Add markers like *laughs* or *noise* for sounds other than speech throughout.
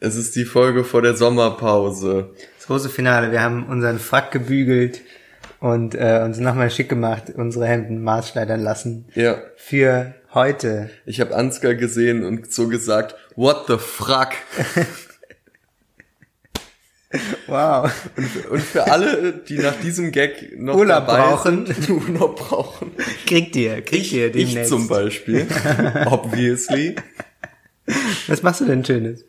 Es ist die Folge vor der Sommerpause. Das große Finale. Wir haben unseren Frack gebügelt und äh, uns nochmal schick gemacht, unsere Hemden maßschneidern lassen. Ja. Für heute. Ich habe Ansgar gesehen und so gesagt, what the fuck? *laughs* Wow. Und, und für alle, die nach diesem Gag noch Urlaub brauchen. sind, *laughs* Urlaub brauchen. Kriegt ihr, kriegt ihr Ich demnächst. zum Beispiel. *laughs* Obviously. Was machst du denn Schönes?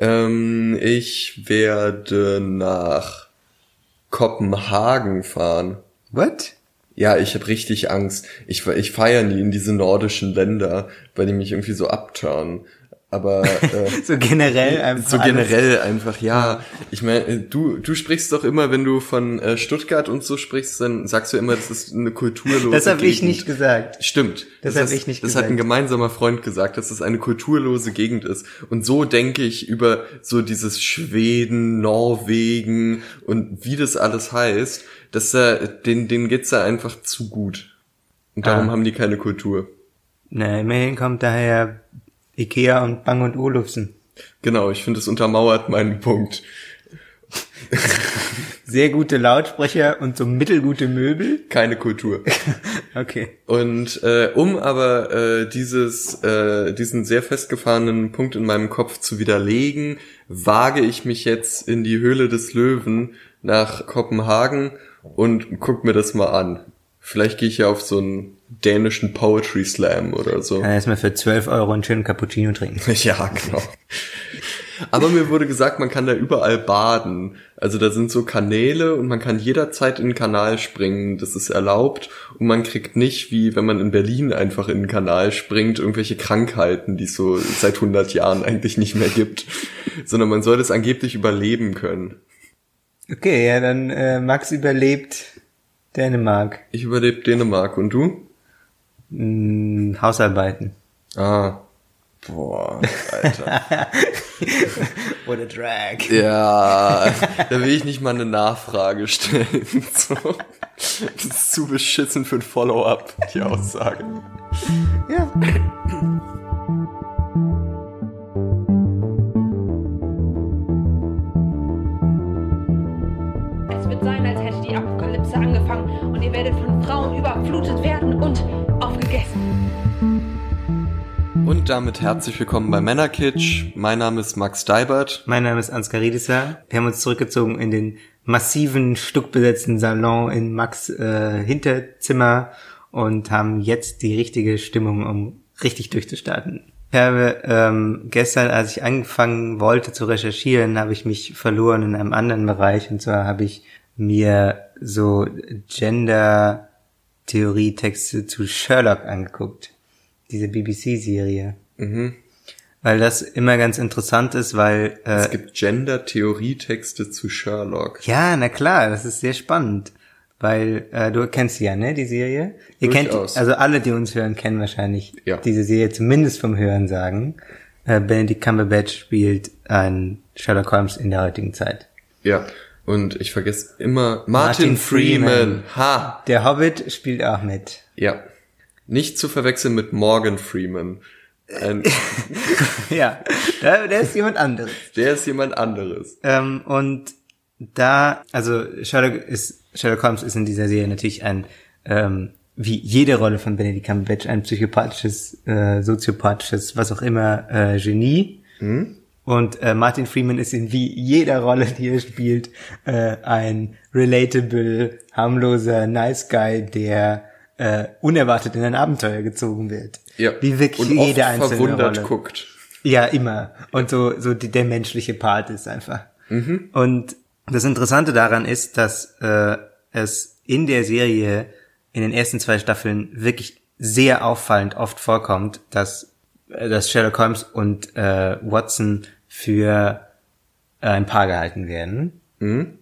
Ähm, ich werde nach Kopenhagen fahren. What? Ja, ich habe richtig Angst. Ich, ich feiere nie in diese nordischen Länder, weil die mich irgendwie so abturnen. Aber *laughs* äh, So generell einfach so alles. generell einfach, ja. Ich meine, du, du sprichst doch immer, wenn du von äh, Stuttgart und so sprichst, dann sagst du immer, das ist eine kulturlose Das habe ich nicht gesagt. Stimmt. Das das hab hast- ich nicht Das hat ein gesagt. gemeinsamer Freund gesagt, dass es eine kulturlose Gegend ist. Und so denke ich über so dieses Schweden, Norwegen und wie das alles heißt, dass da, denen, denen geht's da einfach zu gut. Und darum Ah. haben die keine Kultur. Na, immerhin kommt daher Ikea und Bang und Olufsen. Genau, ich finde, es untermauert meinen Punkt. *laughs* Sehr gute Lautsprecher und so mittelgute Möbel. Keine Kultur. *laughs* Okay. Und äh, um aber äh, dieses, äh, diesen sehr festgefahrenen Punkt in meinem Kopf zu widerlegen, wage ich mich jetzt in die Höhle des Löwen nach Kopenhagen und guck mir das mal an. Vielleicht gehe ich ja auf so einen dänischen Poetry Slam oder so. Kann erstmal für 12 Euro einen schönen Cappuccino trinken. *laughs* Ja, genau. Aber mir wurde gesagt, man kann da überall baden. Also da sind so Kanäle und man kann jederzeit in den Kanal springen. Das ist erlaubt. Und man kriegt nicht, wie wenn man in Berlin einfach in den Kanal springt, irgendwelche Krankheiten, die es so seit 100 Jahren eigentlich nicht mehr gibt. Sondern man soll das angeblich überleben können. Okay, ja, dann äh, Max überlebt Dänemark. Ich überlebe Dänemark. Und du? Hm, Hausarbeiten. Ah. Boah, *laughs* Alter. Oder Drag. Ja, da will ich nicht mal eine Nachfrage stellen. *laughs* So. Das ist zu beschissen für ein Follow-up, die Aussage. Ja. Es wird sein, als hätte die Apokalypse angefangen und ihr werdet von Frauen überflutet werden und aufgegessen. Und damit herzlich willkommen bei Männerkitsch. Mein Name ist Max Deibert. Mein Name ist Ansgar Riedesser. Wir haben uns zurückgezogen in den massiven, stuckbesetzten Salon in Max äh, Hinterzimmer und haben jetzt die richtige Stimmung, um richtig durchzustarten. Ich habe ähm, gestern, als ich angefangen wollte zu recherchieren, habe ich mich verloren in einem anderen Bereich. Und zwar habe ich mir so Gender-Theorie-Texte zu Sherlock angeguckt. Diese BBC-Serie. Weil das immer ganz interessant ist, weil äh, Es gibt Gender-Theorie-Texte zu Sherlock. ja, na klar, das ist sehr spannend. Weil äh, du kennst sie ja, ne, die Serie? Ihr kennt, Durchaus. also alle, die uns hören, kennen wahrscheinlich Ja. diese Serie, zumindest vom Hören sagen. Äh, Benedict Cumberbatch spielt einen Sherlock Holmes in der heutigen Zeit. Ja. Und ich vergesse immer Martin, Martin Freeman. Freeman. Ha. Der Hobbit spielt auch mit. Ja. Nicht zu verwechseln mit Morgan Freeman. Ein, *laughs* ja, da, der ist jemand anderes. der ist jemand anderes. Ähm, und da, also Sherlock ist, Sherlock Holmes ist in dieser Serie natürlich ein, ähm, wie jede Rolle von Benedict Cumberbatch, ein psychopathisches, äh, soziopathisches, was auch immer, äh, Genie. Und äh, Martin Freeman ist in wie jeder Rolle, die er spielt, äh, ein relatable, harmloser, nice guy, der äh, unerwartet in ein Abenteuer gezogen wird. Ja. Wie wirklich Und jede oft einzelne verwundert Rolle. guckt. Ja, immer. Und so, so die, der menschliche Part ist einfach. Und das Interessante daran ist, dass äh, es in der Serie in den ersten zwei Staffeln wirklich sehr auffallend oft vorkommt, dass, äh, dass Sherlock Holmes und äh, Watson für äh, ein Paar gehalten werden.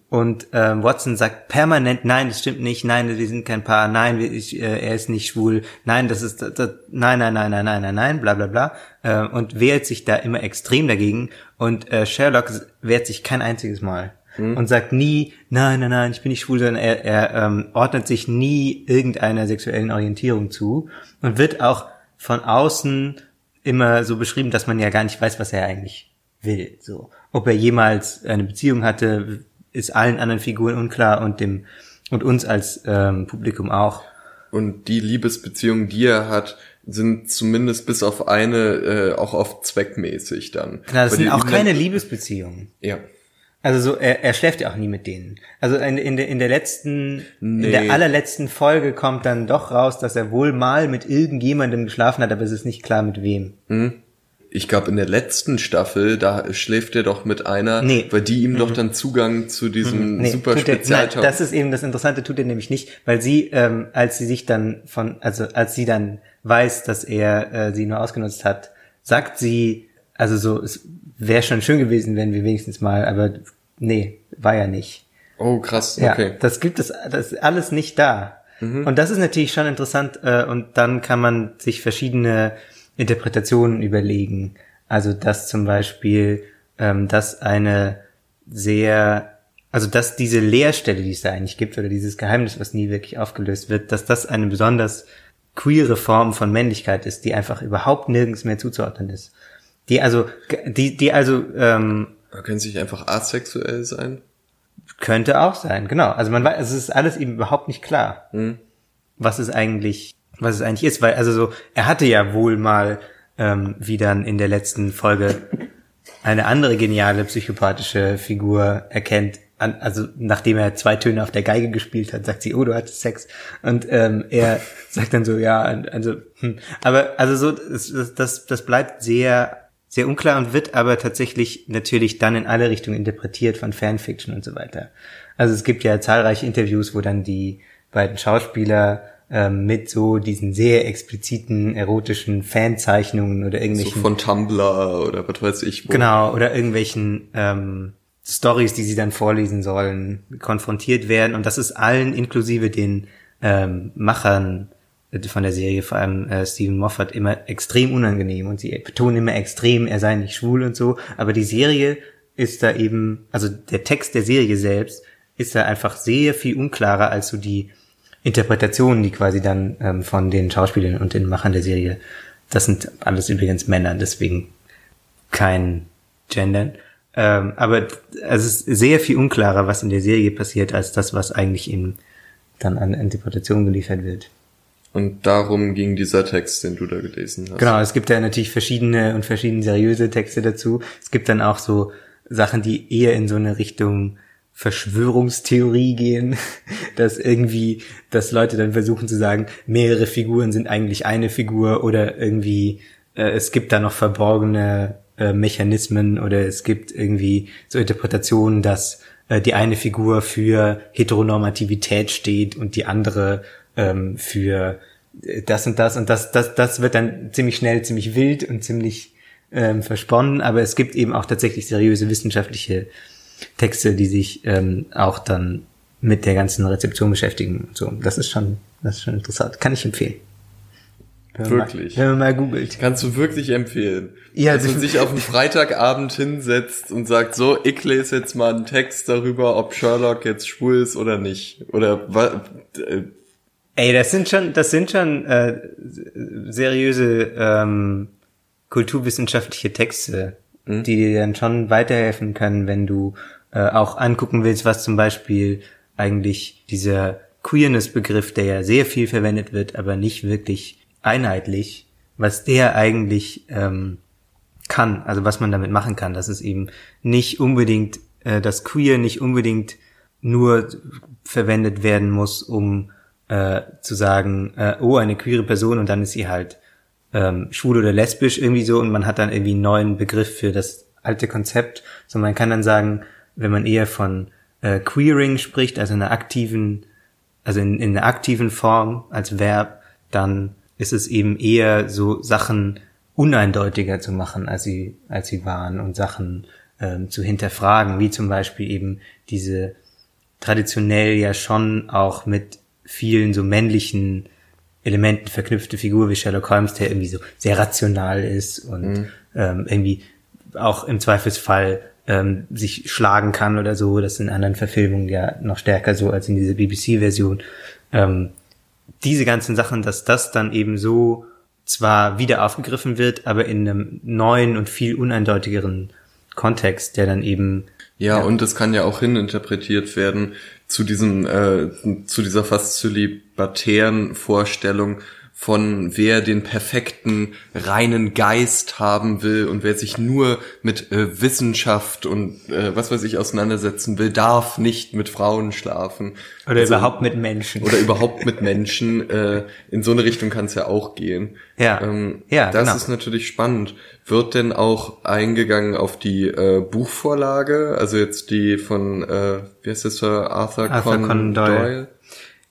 Und ähm, Watson sagt permanent, nein, das stimmt nicht, nein, wir sind kein Paar, nein, ich, äh, er ist nicht schwul, nein, das ist, das, das, nein, nein, nein, nein, nein, nein, nein, bla bla bla. Äh, und wehrt sich da immer extrem dagegen. Und äh, Sherlock wehrt sich kein einziges Mal. Und sagt nie, nein, nein, nein, ich bin nicht schwul, sondern er, er ähm, ordnet sich nie irgendeiner sexuellen Orientierung zu und wird auch von außen immer so beschrieben, dass man ja gar nicht weiß, was er eigentlich will. So, ob er jemals eine Beziehung hatte, ist allen anderen Figuren unklar und dem und uns als ähm, Publikum auch. Und die Liebesbeziehungen, die er hat, sind zumindest bis auf eine äh, auch oft zweckmäßig dann. Klar, das Weil sind auch keine Liebesbeziehungen. Ja. Also so, er, er schläft ja auch nie mit denen. Also in, in, der, in der letzten, in Nee. der allerletzten Folge kommt dann doch raus, dass er wohl mal mit irgendjemandem geschlafen hat, aber es ist nicht klar mit wem. Ich glaube, in der letzten Staffel, da schläft er doch mit einer, Nee. Mhm. weil die ihm doch dann Zugang zu diesem Nee, super er, Spezialtausch. das ist eben das Interessante, tut er nämlich nicht, weil sie, ähm, als sie sich dann von, also als sie dann weiß, dass er äh, sie nur ausgenutzt hat, sagt sie, also so, es wäre schon schön gewesen, wenn wir wenigstens mal, aber nee, war ja nicht. Oh, krass, Ja, okay. das gibt es, das ist alles nicht da. Und das ist natürlich schon interessant äh, und dann kann man sich verschiedene Interpretationen überlegen. Also dass zum Beispiel, ähm, dass eine sehr, also dass diese Leerstelle, die es da eigentlich gibt, oder dieses Geheimnis, was nie wirklich aufgelöst wird, dass das eine besonders queere Form von Männlichkeit ist, die einfach überhaupt nirgends mehr zuzuordnen ist. Die also, die, die also ähm, Man kann sich einfach asexuell sein. könnte auch sein, genau. Also man weiß, es ist alles eben überhaupt nicht klar, was es eigentlich, was es eigentlich ist, weil also so, er hatte ja wohl mal, ähm, wie dann in der letzten Folge eine andere geniale psychopathische Figur erkennt, an, also nachdem er zwei Töne auf der Geige gespielt hat, sagt sie, oh, du hattest Sex. Und ähm, er *laughs* sagt dann so, ja, also, hm. aber also so, das, das- das, bleibt sehr, sehr unklar und wird aber tatsächlich natürlich dann in alle Richtungen interpretiert von Fanfiction und so weiter. Also es gibt ja zahlreiche Interviews, wo dann die beiden Schauspieler ähm, mit so diesen sehr expliziten erotischen Fanzeichnungen oder So irgendwelchen von Tumblr oder was weiß ich wo. Genau, oder irgendwelchen ähm, Stories, die sie dann vorlesen sollen, konfrontiert werden. Und das ist allen, inklusive den ähm, Machern äh, von der Serie, vor allem äh, Stephen Moffat, immer extrem unangenehm. Und sie betonen immer extrem, er sei nicht schwul und so. Aber die Serie ist da eben, also der Text der Serie selbst ist da einfach sehr viel unklarer als so die Interpretationen, die quasi dann ähm, von den Schauspielern und den Machern der Serie, das sind alles übrigens Männer, deswegen kein Gendern. Ähm, aber es ist sehr viel unklarer, was in der Serie passiert, als das, was eigentlich eben dann an Interpretation geliefert wird. Und darum ging dieser Text, den du da gelesen hast. Genau, es gibt ja natürlich verschiedene und verschieden seriöse Texte dazu. Es gibt dann auch so Sachen, die eher in so eine Richtung Verschwörungstheorie gehen, *laughs* dass irgendwie, dass Leute dann versuchen zu sagen, mehrere Figuren sind eigentlich eine Figur oder irgendwie äh, es gibt da noch verborgene äh, Mechanismen oder es gibt irgendwie so Interpretationen, dass äh, die eine Figur für Heteronormativität steht und die andere ähm, für äh, das und das und das, das, das wird dann ziemlich schnell ziemlich wild und ziemlich ähm, versponnen, aber es gibt eben auch tatsächlich seriöse wissenschaftliche Texte, die sich ähm, auch dann mit der ganzen Rezeption beschäftigen und so. Das ist schon, das ist schon interessant. Kann ich empfehlen. Wenn man Wirklich? Mal, wenn man mal googelt. Kannst du wirklich empfehlen. Ja, dass man sich auf einen Freitagabend hinsetzt und sagt, so, ich lese jetzt mal einen Text darüber, ob Sherlock jetzt schwul ist oder nicht. Oder wa- äh, Ey, das sind schon, das sind schon äh, seriöse ähm, kulturwissenschaftliche Texte, die dir dann schon weiterhelfen können, wenn du äh, auch angucken willst, was zum Beispiel eigentlich dieser Queerness-Begriff, der ja sehr viel verwendet wird, aber nicht wirklich einheitlich, was der eigentlich ähm, kann, also was man damit machen kann, dass es eben nicht unbedingt, äh, das Queer nicht unbedingt nur verwendet werden muss, um äh, zu sagen, äh, oh, eine queere Person und dann ist sie halt ähm, schwul oder lesbisch irgendwie so und man hat dann irgendwie einen neuen Begriff für das alte Konzept, sondern man kann dann sagen, wenn man eher von äh, Queering spricht, also einer aktiven, also in, in einer aktiven Form als Verb, dann ist es eben eher so Sachen uneindeutiger zu machen, als sie, als sie waren und Sachen ähm, zu hinterfragen, wie zum Beispiel eben diese traditionell ja schon auch mit vielen so männlichen Elementen verknüpfte Figur wie Sherlock Holmes, der irgendwie so sehr rational ist und ähm, irgendwie auch im Zweifelsfall ähm, sich schlagen kann oder so. Das ist in anderen Verfilmungen ja noch stärker so als in dieser BBC-Version. Ähm, diese ganzen Sachen, dass das dann eben so zwar wieder aufgegriffen wird, aber in einem neuen und viel uneindeutigeren Kontext, der dann eben Ja, und es kann ja auch hininterpretiert werden zu diesem, äh, zu dieser fast zölibatären Vorstellung von wer den perfekten reinen Geist haben will und wer sich nur mit äh, Wissenschaft und äh, was weiß ich auseinandersetzen will, darf nicht mit Frauen schlafen. oder Also- überhaupt mit Menschen. oder überhaupt mit Menschen. Äh, in so eine Richtung kann es ja auch gehen. Ja. ähm, Ja, das genau. ist natürlich spannend. Wird denn auch eingegangen auf die äh, Buchvorlage, also jetzt die von, äh, wie heißt das, Sir Arthur, Arthur Conan, Conan Doyle. Doyle?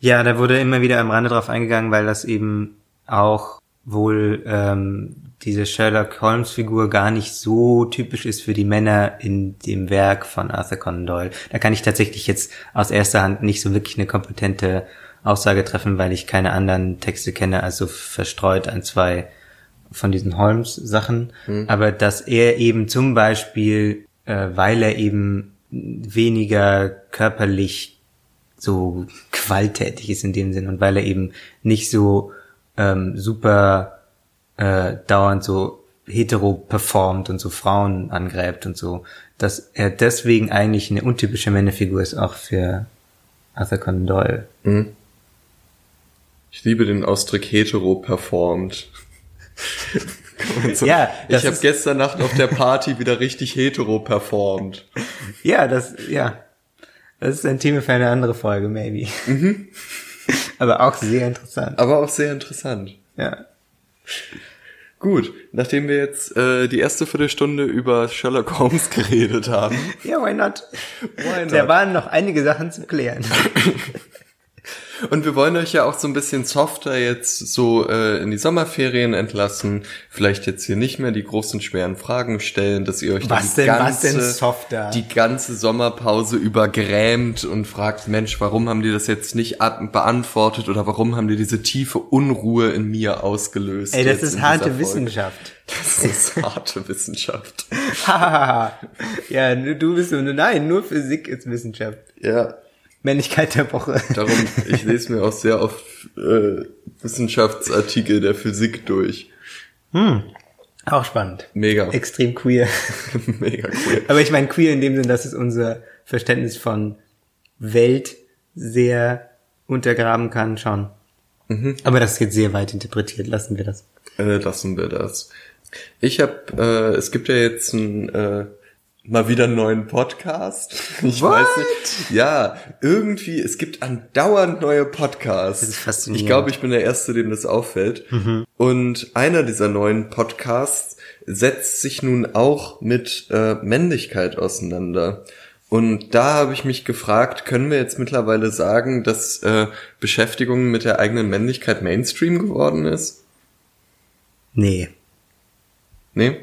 Ja, da wurde immer wieder am Rande drauf eingegangen, weil das eben auch wohl ähm, diese Sherlock Holmes Figur gar nicht so typisch ist für die Männer in dem Werk von Arthur Conan Doyle. Da kann ich tatsächlich jetzt aus erster Hand nicht so wirklich eine kompetente Aussage treffen, weil ich keine anderen Texte kenne, also verstreut ein, zwei von diesen Holmes-Sachen. Aber dass er eben zum Beispiel, äh, weil er eben weniger körperlich so gewalttätig ist in dem Sinn und weil er eben nicht so ähm, super äh, dauernd so hetero performt und so Frauen angräbt und so, dass er deswegen eigentlich eine untypische Männerfigur ist, auch für Arthur Conan Doyle. Ich liebe den Ausdruck hetero performt. So, Ja, ich habe gestern Nacht auf der Party wieder richtig hetero performt. Ja, das, ja. Das ist ein Thema für eine andere Folge, maybe. Aber auch sehr interessant. Aber auch sehr interessant. Ja. Gut, nachdem wir jetzt äh, die erste Viertelstunde über Sherlock Holmes *laughs* geredet haben, Ja, why not? Why not? Da waren noch einige Sachen zu klären. *laughs* Und wir wollen euch ja auch so ein bisschen softer jetzt so äh, in die Sommerferien entlassen. Vielleicht jetzt hier nicht mehr die großen schweren Fragen stellen, dass ihr euch Was die denn- ganze, die ganze Sommerpause über grämt und fragt, Mensch, warum haben die das jetzt nicht beantwortet oder warum haben die diese tiefe Unruhe in mir ausgelöst? Ey, das ist harte? Wissenschaft. Das ist *laughs* harte Wissenschaft. *laughs* Ja, du du bist so, nein, nur Physik ist Wissenschaft. Ja, Männlichkeit der Woche. darum, ich lese mir auch sehr oft äh, Wissenschaftsartikel der Physik durch. Auch spannend. Mega. Extrem queer. *laughs* Mega cool. Aber ich meine queer in dem Sinn, dass es unser Verständnis von Welt sehr untergraben kann, schon. Aber das ist jetzt sehr weit interpretiert, lassen wir das. Äh, lassen wir das. Ich habe, äh, es gibt ja jetzt ein, äh, mal wieder einen neuen Podcast. Ich What? weiß nicht. Ja, irgendwie, es gibt andauernd neue Podcasts. Das ist faszinierend. Ich glaube, ich bin der Erste, dem das auffällt. Und einer dieser neuen Podcasts setzt sich nun auch mit äh, Männlichkeit auseinander. Und da habe ich mich gefragt, können wir jetzt mittlerweile sagen, dass äh, Beschäftigung mit der eigenen Männlichkeit Mainstream geworden ist? Nee. Nee?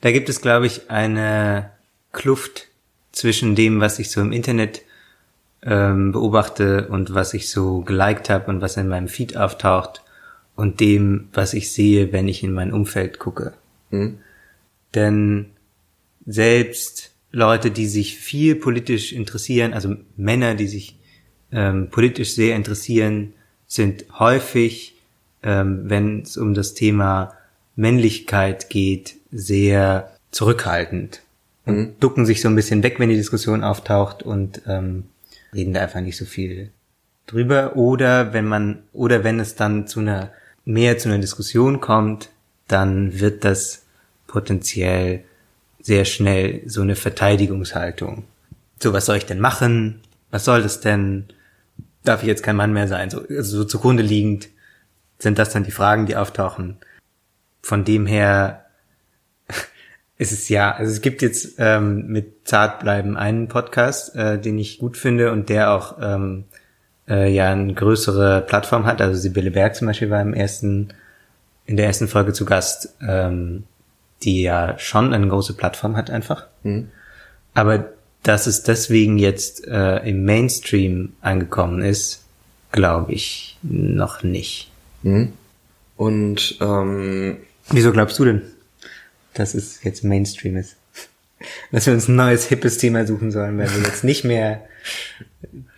Da gibt es, glaube ich, eine Kluft zwischen dem, was ich so im Internet ähm, beobachte und was ich so geliked habe und was in meinem Feed auftaucht und dem, was ich sehe, wenn ich in mein Umfeld gucke. Hm? Denn selbst Leute, die sich viel politisch interessieren, also Männer, die sich ähm, politisch sehr interessieren, sind häufig, ähm, wenn es um das Thema Männlichkeit geht, sehr zurückhaltend und ducken sich so ein bisschen weg, wenn die Diskussion auftaucht und ähm, reden da einfach nicht so viel drüber. Oder wenn man, oder wenn es dann zu einer mehr zu einer Diskussion kommt, dann wird das potenziell sehr schnell so eine Verteidigungshaltung. So, was soll ich denn machen? Was soll das denn? Darf ich jetzt kein Mann mehr sein? So, also so zugrunde liegend sind das dann die Fragen, die auftauchen. Von dem her ist es ja, also es gibt jetzt ähm, mit Zartbleiben einen Podcast, äh, den ich gut finde und der auch ähm, äh, ja eine größere Plattform hat. Also Sibylle Berg zum Beispiel war im ersten, in der ersten Folge zu Gast, ähm, die ja schon eine große Plattform hat einfach. Aber dass es deswegen jetzt äh, im Mainstream angekommen ist, glaube ich noch nicht. Und ähm, Wieso glaubst du denn, dass es jetzt Mainstream ist? Dass wir uns ein neues, hippes Thema suchen sollen, weil wir jetzt nicht mehr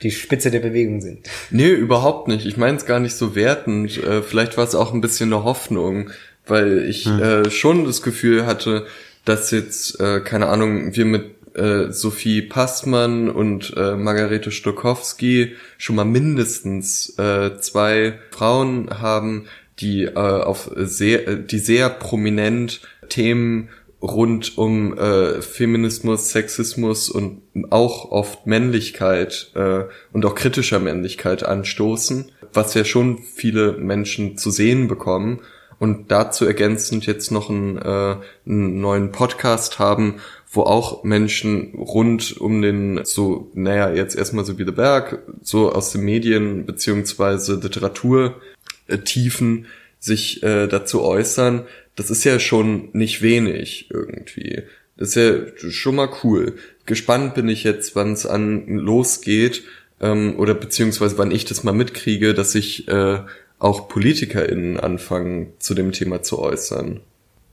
die Spitze der Bewegung sind. nee, überhaupt nicht. Ich meine es gar nicht so wertend. Äh, vielleicht war es auch ein bisschen eine Hoffnung, weil ich äh, schon das Gefühl hatte, dass jetzt, äh, keine Ahnung, wir mit äh, Sophie Passmann und äh, Margarete Stokowski schon mal mindestens äh, zwei Frauen haben, die äh, auf sehr, äh, die sehr prominent Themen rund um äh, Feminismus, Sexismus und auch oft Männlichkeit äh, und auch kritischer Männlichkeit anstoßen, was ja schon viele Menschen zu sehen bekommen. Und dazu ergänzend jetzt noch einen, äh, einen neuen Podcast haben, wo auch Menschen rund um den, so, naja, jetzt erstmal so wie The Berg, so aus den Medien beziehungsweise Literaturtiefen sich äh, dazu äußern, das ist ja schon nicht wenig irgendwie. Das ist ja schon mal cool. Gespannt bin ich jetzt, wann es an losgeht ähm, oder beziehungsweise wann ich das mal mitkriege, dass sich äh, auch PolitikerInnen anfangen, zu dem Thema zu äußern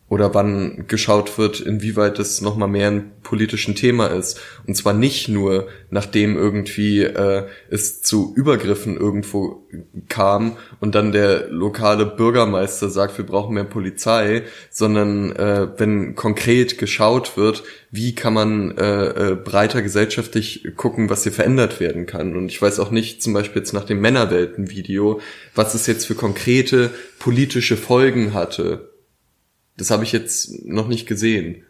oder wann geschaut wird, inwieweit es nochmal mehr ein politischen Thema ist. Und zwar nicht nur, nachdem irgendwie äh, es zu Übergriffen irgendwo kam und dann der lokale Bürgermeister sagt, wir brauchen mehr Polizei, sondern äh, wenn konkret geschaut wird, wie kann man äh, äh, breiter gesellschaftlich gucken, was hier verändert werden kann. Und ich weiß auch nicht, zum Beispiel jetzt nach dem Männerwelten-Video, was es jetzt für konkrete politische Folgen hatte das habe ich jetzt noch nicht gesehen.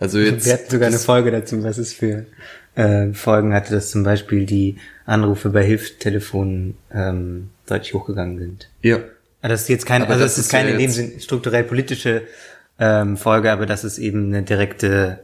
Also jetzt. Wir hatten sogar eine Folge dazu, was es für äh, Folgen hatte, dass zum Beispiel die Anrufe bei Hilftelefonen ähm, deutlich hochgegangen sind. Ja. Aber das ist jetzt keine, Aber also das das ist keine ja in dem Sinn strukturell politische ähm, Folge, aber das ist eben eine direkte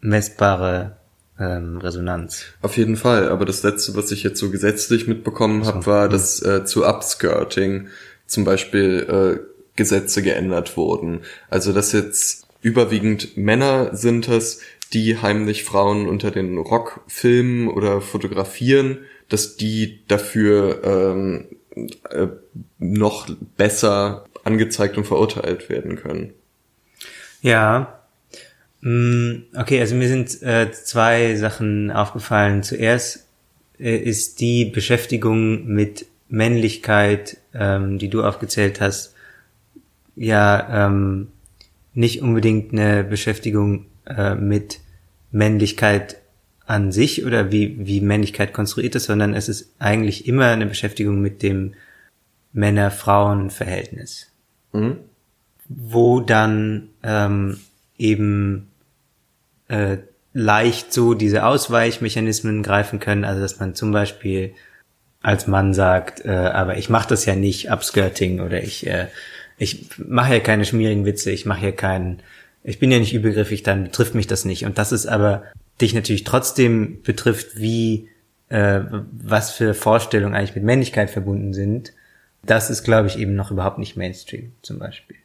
messbare ähm, Resonanz. Auf jeden Fall, aber das letzte, was ich jetzt so gesetzlich mitbekommen habe, war, dass äh, zu Upskirting zum Beispiel äh, Gesetze geändert wurden. Also dass jetzt überwiegend Männer sind es, die heimlich Frauen unter den Rock filmen oder fotografieren, dass die dafür ähm, äh, noch besser angezeigt und verurteilt werden können. Ja. Mm, Okay, also mir sind äh, zwei Sachen aufgefallen. Zuerst äh, ist die Beschäftigung mit Männlichkeit, ähm, die du aufgezählt hast, ja ähm, nicht unbedingt eine Beschäftigung äh, mit Männlichkeit an sich oder wie, wie Männlichkeit konstruiert ist, sondern es ist eigentlich immer eine Beschäftigung mit dem Männer-Frauen-Verhältnis Mhm. wo dann ähm, eben äh, leicht so diese Ausweichmechanismen greifen können, also dass man zum Beispiel als Mann sagt, äh, aber ich mache das ja nicht Upskirting oder ich äh, ich mache ja keine schmierigen Witze, ich mache ja keinen, ich bin ja nicht übergriffig, dann betrifft mich das nicht. Und das ist aber dich natürlich trotzdem betrifft, wie äh, was für Vorstellungen eigentlich mit Männlichkeit verbunden sind. Das ist, glaube ich, eben noch überhaupt nicht Mainstream zum Beispiel.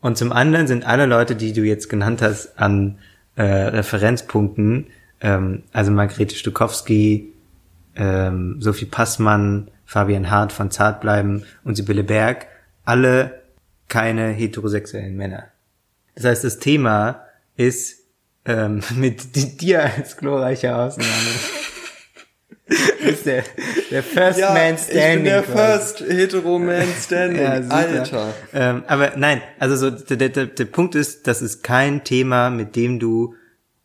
Und zum anderen sind alle Leute, die du jetzt genannt hast, an äh, Referenzpunkten, ähm, also Margrethe Stukowski, ähm, Sophie Passmann, Fabian Hart von Zartbleiben und Sibylle Berg, alle keine heterosexuellen Männer. Das heißt, das Thema ist ähm, *laughs* mit di- dir als glorreicher Ausnahme. *laughs* ist der, der First Man Standing. ich bin der quasi. First Hetero Man Standing, Ja. Alter. Ähm, aber nein, also so der, der, der, Punkt ist, das ist kein Thema, mit dem du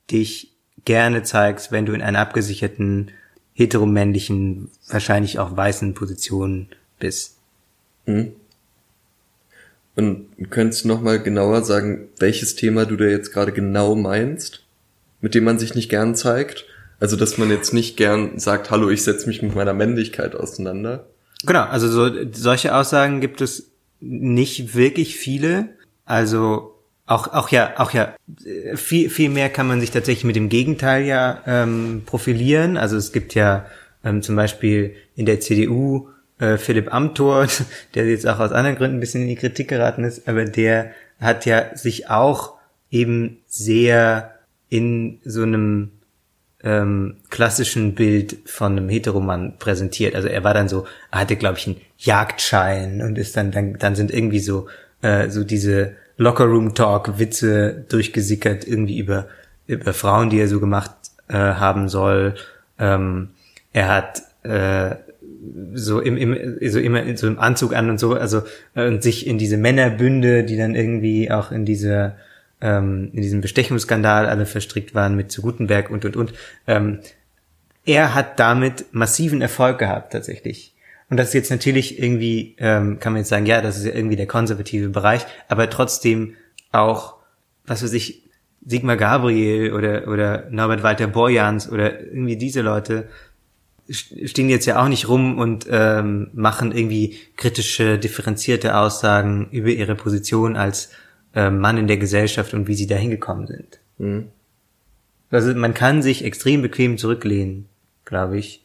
dich gerne zeigst, wenn du in einer abgesicherten, heteromännlichen, wahrscheinlich auch weißen Position bist. Und könntest du noch mal genauer sagen, welches Thema du da jetzt gerade genau meinst, mit dem man sich nicht gern zeigt? Also, dass man jetzt nicht gern sagt, hallo, ich setze mich mit meiner Männlichkeit auseinander. Genau, also so solche Aussagen gibt es nicht wirklich viele. Also auch auch ja auch ja viel viel mehr kann man sich tatsächlich mit dem Gegenteil ja ähm, profilieren. Also es gibt ja ähm, zum Beispiel in der CDU äh, Philipp Amthor, *laughs* der jetzt auch aus anderen Gründen ein bisschen in die Kritik geraten ist, aber der hat ja sich auch eben sehr in so einem ähm, klassischen Bild von einem Heteromann präsentiert. Also er war dann so, er hatte glaube ich einen Jagdschein und ist dann dann dann sind irgendwie so äh, so diese Lockerroom Talk Witze durchgesickert irgendwie über über Frauen, die er so gemacht äh, haben soll. Ähm, er hat äh, so im, im so immer in so einem Anzug an und so, also äh, und sich in diese Männerbünde, die dann irgendwie auch in diese ähm, in diesem Bestechungsskandal alle verstrickt waren mit zu Gutenberg und und und. Ähm, er hat damit massiven Erfolg gehabt tatsächlich. Und das ist jetzt natürlich irgendwie, ähm, kann man jetzt sagen, ja, das ist ja irgendwie der konservative Bereich, aber trotzdem auch, was weiß ich, Sigmar Gabriel oder, oder Norbert Walter Borjans oder irgendwie diese Leute stehen jetzt ja auch nicht rum und ähm, machen irgendwie kritische, differenzierte Aussagen über ihre Position als äh, Mann in der Gesellschaft und wie sie da hingekommen sind. Mhm. Also man kann sich extrem bequem zurücklehnen, glaube ich,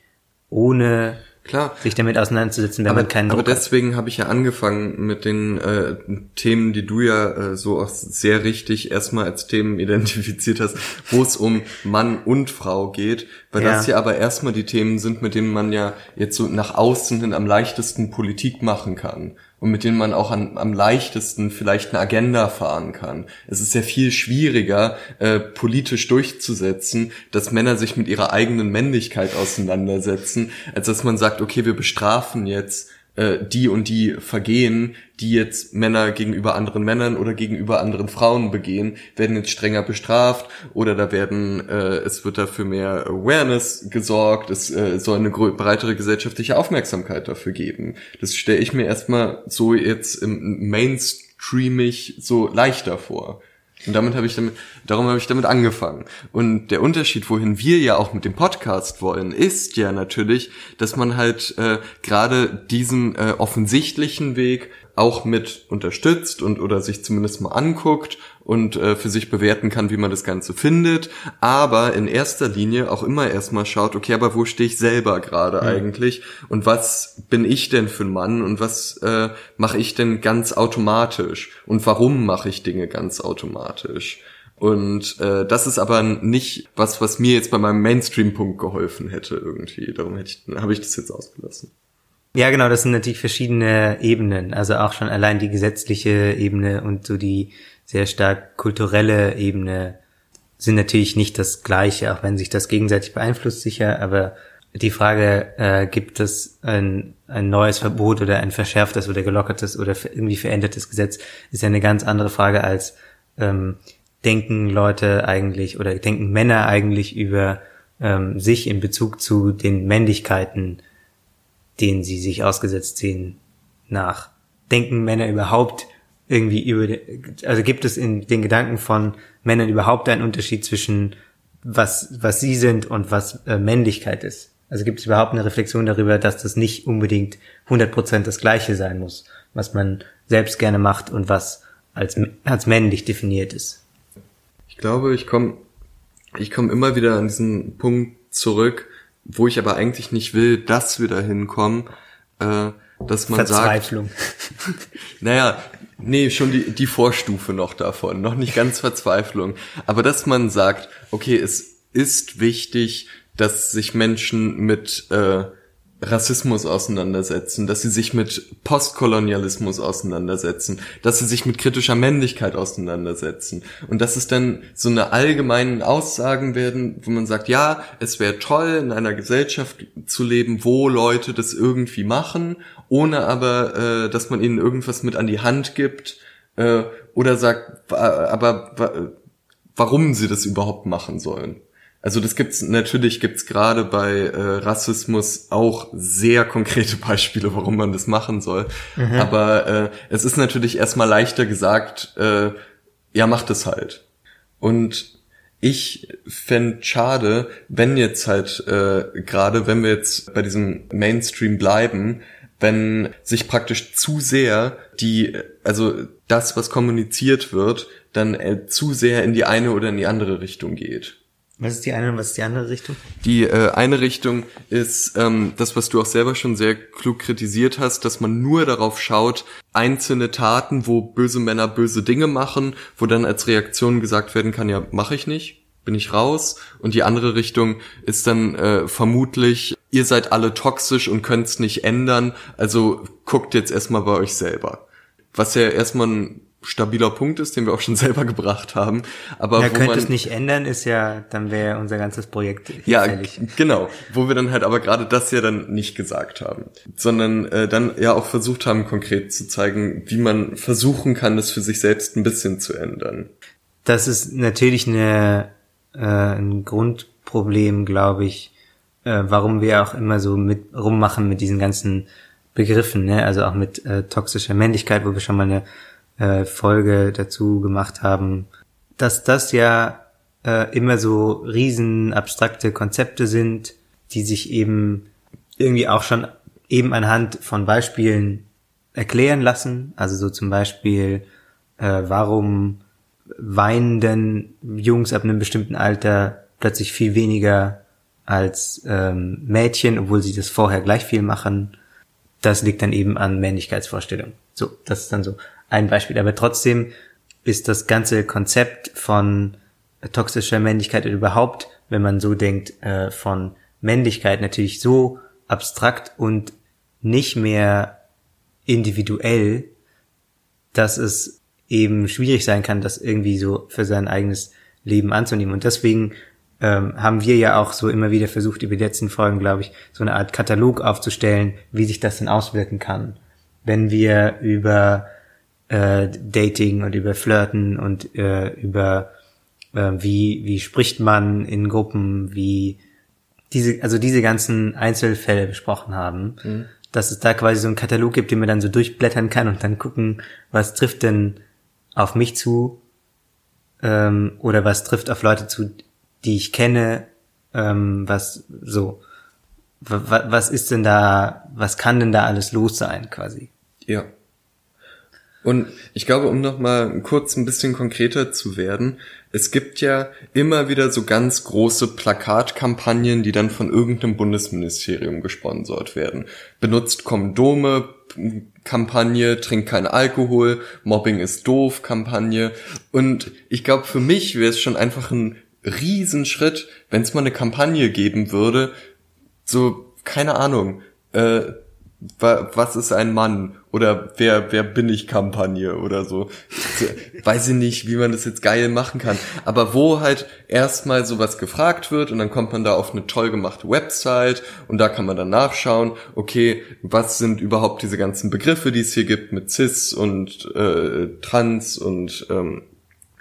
ohne Klar. sich damit auseinanderzusetzen, wenn aber, man keinen Druck Aber deswegen habe ich ja angefangen mit den äh, Themen, die du ja äh, so auch sehr richtig erstmal als Themen *laughs* identifiziert hast, wo es um Mann und Frau geht, weil ja. das ja aber erstmal die Themen sind, mit denen man ja jetzt so nach außen hin am leichtesten Politik machen kann und mit denen man auch an, am leichtesten vielleicht eine Agenda fahren kann. Es ist ja viel schwieriger, äh, politisch durchzusetzen, dass Männer sich mit ihrer eigenen Männlichkeit auseinandersetzen, als dass man sagt, okay, wir bestrafen jetzt äh, die und die Vergehen, die jetzt Männer gegenüber anderen Männern oder gegenüber anderen Frauen begehen, werden jetzt strenger bestraft oder da werden, äh, es wird dafür mehr Awareness gesorgt, es äh, soll eine breitere gesellschaftliche Aufmerksamkeit dafür geben. Das stelle ich mir erstmal so jetzt im Mainstreamig so leichter vor. Und damit habe ich damit, darum habe ich damit angefangen. Und der Unterschied, wohin wir ja auch mit dem Podcast wollen, ist ja natürlich, dass man halt äh, gerade diesen äh, offensichtlichen Weg auch mit unterstützt und oder sich zumindest mal anguckt und äh, für sich bewerten kann, wie man das Ganze findet, aber in erster Linie auch immer erstmal schaut, okay, aber wo stehe ich selber gerade mhm. eigentlich und was bin ich denn für ein Mann und was äh, mache ich denn ganz automatisch und warum mache ich Dinge ganz automatisch? Und äh, das ist aber nicht was, was mir jetzt bei meinem Mainstream-Punkt geholfen hätte irgendwie. Darum hätte ich, habe ich das jetzt ausgelassen. Ja, genau, das sind natürlich verschiedene Ebenen. Also auch schon allein die gesetzliche Ebene und so die sehr stark kulturelle Ebene sind natürlich nicht das gleiche, auch wenn sich das gegenseitig beeinflusst sicher, aber die Frage, äh, gibt es ein, ein neues Verbot oder ein verschärftes oder gelockertes oder irgendwie verändertes Gesetz, ist ja eine ganz andere Frage als ähm, denken Leute eigentlich oder denken Männer eigentlich über ähm, sich in Bezug zu den Männlichkeiten denen sie sich ausgesetzt sehen, nach. Denken Männer überhaupt irgendwie über, also gibt es in den Gedanken von Männern überhaupt einen Unterschied zwischen was, was sie sind und was äh, Männlichkeit ist? Also gibt es überhaupt eine Reflexion darüber, dass das nicht unbedingt 100% das Gleiche sein muss, was man selbst gerne macht und was als, als männlich definiert ist? Ich glaube, ich komme ich komm immer wieder an diesen Punkt zurück, wo ich aber eigentlich nicht will, dass wir da hinkommen, äh, dass man Verzweiflung. sagt. *laughs* naja, nee, schon die, die Vorstufe noch davon, noch nicht ganz Verzweiflung. Aber dass man sagt, okay, es ist wichtig, dass sich Menschen mit äh, Rassismus auseinandersetzen, dass sie sich mit Postkolonialismus auseinandersetzen, dass sie sich mit kritischer Männlichkeit auseinandersetzen und dass es dann so eine allgemeinen Aussagen werden, wo man sagt, ja, es wäre toll, in einer Gesellschaft zu leben, wo Leute das irgendwie machen, ohne aber, äh, dass man ihnen irgendwas mit an die Hand gibt äh, oder sagt, aber warum sie das überhaupt machen sollen. Also das gibt's natürlich gibt's gerade bei äh, Rassismus auch sehr konkrete *laughs* Beispiele, warum man das machen soll. Mhm. Aber äh, es ist natürlich erstmal leichter gesagt, äh, ja macht es halt. Und ich fände schade, wenn jetzt halt äh, gerade, wenn wir jetzt bei diesem Mainstream bleiben, wenn sich praktisch zu sehr die, also das, was kommuniziert wird, dann äh, zu sehr in die eine oder in die andere Richtung geht. Was ist die eine und was ist die andere Richtung? Die äh, eine Richtung ist ähm, das, was du auch selber schon sehr klug kritisiert hast, dass man nur darauf schaut, einzelne Taten, wo böse Männer böse Dinge machen, wo dann als Reaktion gesagt werden kann, ja, mache ich nicht, bin ich raus. Und die andere Richtung ist dann äh, vermutlich, ihr seid alle toxisch und könnt's nicht ändern, also guckt jetzt erstmal bei euch selber. Was ja erstmal ein stabiler Punkt ist, den wir auch schon *laughs* selber gebracht haben. Aber ja, könnte es nicht ändern, ist ja, dann wäre unser ganzes Projekt ja fällig. genau, wo wir dann halt aber gerade das ja dann nicht gesagt haben, sondern äh, dann ja auch versucht haben, konkret zu zeigen, wie man versuchen kann, das für sich selbst ein bisschen zu ändern. das ist natürlich eine, äh, ein Grundproblem, glaube ich, äh, warum wir auch immer so mit rummachen mit diesen ganzen Begriffen, ne? also auch mit äh, toxischer Männlichkeit, wo wir schon mal eine äh, Folge dazu gemacht haben, dass das ja äh, immer so riesen abstrakte Konzepte sind, die sich eben irgendwie auch schon eben anhand von Beispielen erklären lassen. Also so zum Beispiel, äh, warum weinen denn Jungs ab einem bestimmten Alter plötzlich viel weniger als ähm, Mädchen, obwohl sie das vorher gleich viel machen. Das liegt dann eben an Männlichkeitsvorstellungen. So, das ist dann so ein Beispiel. Aber trotzdem ist das ganze Konzept von toxischer Männlichkeit überhaupt, wenn man so denkt, äh, von Männlichkeit natürlich so abstrakt und nicht mehr individuell, dass es eben schwierig sein kann, das irgendwie so für sein eigenes Leben anzunehmen. Und deswegen ähm, haben wir ja auch so immer wieder versucht, über die letzten Folgen, glaube ich, so eine Art Katalog aufzustellen, wie sich das denn auswirken kann, wenn wir über äh, Dating und über Flirten und äh, über äh, wie, wie spricht man in Gruppen, wie diese, also diese ganzen Einzelfälle besprochen haben, mhm. dass es da quasi so einen Katalog gibt, den man dann so durchblättern kann und dann gucken, was trifft denn auf mich zu ähm, oder was trifft auf Leute zu, die ich kenne, ähm, was so, was ist denn da, was kann denn da alles los sein quasi? Ja. Und ich glaube, um nochmal kurz ein bisschen konkreter zu werden, es gibt ja immer wieder so ganz große Plakatkampagnen, die dann von irgendeinem Bundesministerium gesponsert werden. Benutzt Kondome, Kampagne, trink kein Alkohol, Mobbing ist doof, Kampagne. Und ich glaube, für mich wäre es schon einfach ein Riesenschritt, wenn es mal eine Kampagne geben würde, so, keine Ahnung, äh, was ist ein Mann? Oder wer wer bin ich Kampagne oder so? Weiß ich nicht wie man das jetzt geil machen kann. Aber wo halt erstmal sowas gefragt wird und dann kommt man da auf eine toll gemachte Website und da kann man dann nachschauen okay was sind überhaupt diese ganzen Begriffe die es hier gibt mit cis und äh, trans und ähm,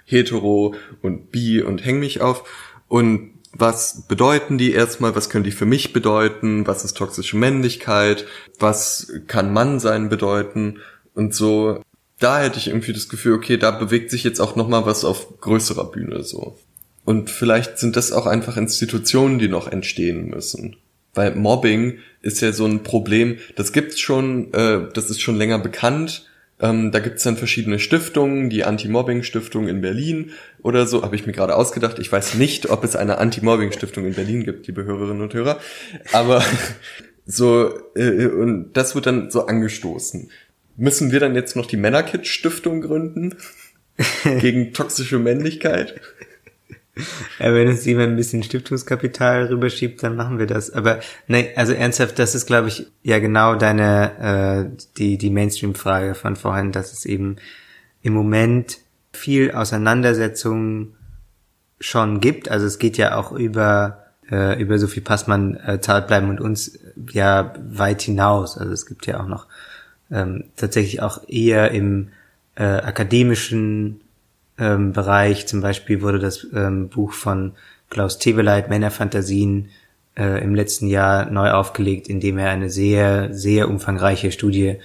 hetero und bi und häng mich auf. Und was bedeuten die erstmal, was können die für mich bedeuten, was ist toxische Männlichkeit, was kann Mann sein bedeuten und so. Da hätte ich irgendwie das Gefühl, okay, da bewegt sich jetzt auch nochmal was auf größerer Bühne so. Und vielleicht sind das auch einfach Institutionen, die noch entstehen müssen. Weil Mobbing ist ja so ein Problem, das gibt's schon, äh, das ist schon länger bekannt, ähm, da gibt's dann verschiedene Stiftungen, die Anti-Mobbing-Stiftung in Berlin oder so, habe ich mir gerade ausgedacht. Ich weiß nicht, ob es eine Anti-Mobbing-Stiftung in Berlin gibt, liebe Hörerinnen und Hörer. Aber *laughs* so, äh, und das wird dann so angestoßen. Müssen wir dann jetzt noch die Männerkit-Stiftung gründen? *laughs* Gegen toxische Männlichkeit? *laughs* Wenn es jemand ein bisschen Stiftungskapital rüberschiebt, dann machen wir das. Aber nee, also ernsthaft, das ist, glaube ich, ja genau deine, äh, die, die Mainstream-Frage von vorhin, dass es eben im Moment viel Auseinandersetzung schon gibt. Also es geht ja auch über, äh, über Sophie Passmann, äh, zart bleiben und uns ja weit hinaus. Also es gibt ja auch noch ähm, tatsächlich auch eher im äh, akademischen ähm, Bereich. Zum Beispiel wurde das ähm, Buch von Klaus Teweleit, Männerfantasien, äh, im letzten Jahr neu aufgelegt, indem er eine sehr, sehr umfangreiche Studie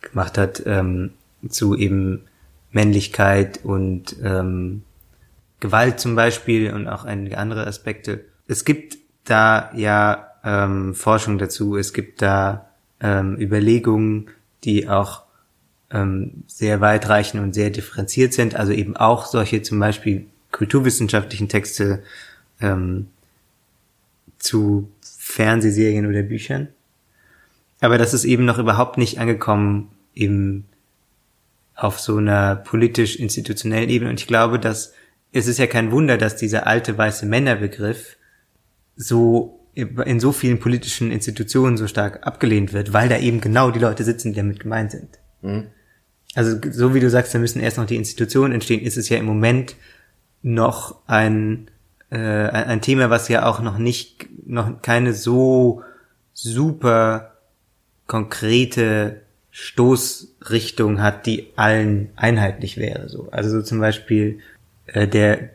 gemacht hat ähm, zu eben Männlichkeit und ähm, Gewalt zum Beispiel und auch einige andere Aspekte. Es gibt da ja ähm, Forschung dazu, es gibt da ähm, Überlegungen, die auch ähm, sehr weitreichend und sehr differenziert sind, also eben auch solche zum Beispiel kulturwissenschaftlichen Texte ähm, zu Fernsehserien oder Büchern. Aber das ist eben noch überhaupt nicht angekommen im, auf so einer politisch-institutionellen Ebene. Und ich glaube, dass es ist ja kein Wunder, dass dieser alte weiße Männerbegriff so in so vielen politischen Institutionen so stark abgelehnt wird, weil da eben genau die Leute sitzen, die damit gemeint sind. Mhm. Also so wie du sagst, da müssen erst noch die Institutionen entstehen, ist es ja im Moment noch ein, äh, ein Thema, was ja auch noch nicht, noch keine so super konkrete Stoßrichtung hat, die allen einheitlich wäre. So. Also so zum Beispiel äh, der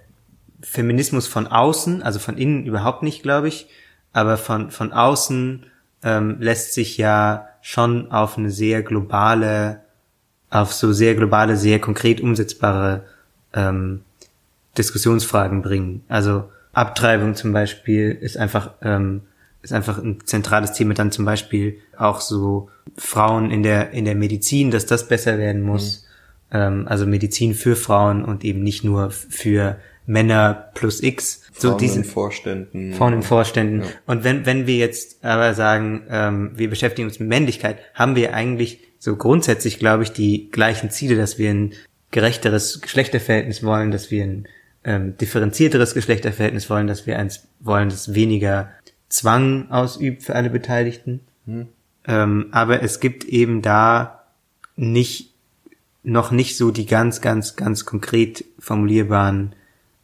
Feminismus von außen, also von innen überhaupt nicht, glaube ich, aber von, von außen ähm, lässt sich ja schon auf eine sehr globale, auf so sehr globale, sehr konkret umsetzbare ähm, Diskussionsfragen bringen. Also Abtreibung zum Beispiel ist einfach ähm, ist einfach ein zentrales Thema. Dann zum Beispiel auch so Frauen in der in der Medizin, dass das besser werden muss. Mhm. Ähm, also Medizin für Frauen und eben nicht nur für Männer plus X. Frauen so diese, in Vorständen. Frauen in Vorständen. Ja. Und wenn, wenn wir jetzt aber sagen, ähm, wir beschäftigen uns mit Männlichkeit, haben wir eigentlich so grundsätzlich, glaube ich, die gleichen Ziele, dass wir ein gerechteres Geschlechterverhältnis wollen, dass wir ein ähm, differenzierteres Geschlechterverhältnis wollen, dass wir eins wollen, das weniger Zwang ausübt für alle Beteiligten. Hm. Ähm, aber es gibt eben da nicht noch nicht so die ganz, ganz, ganz konkret formulierbaren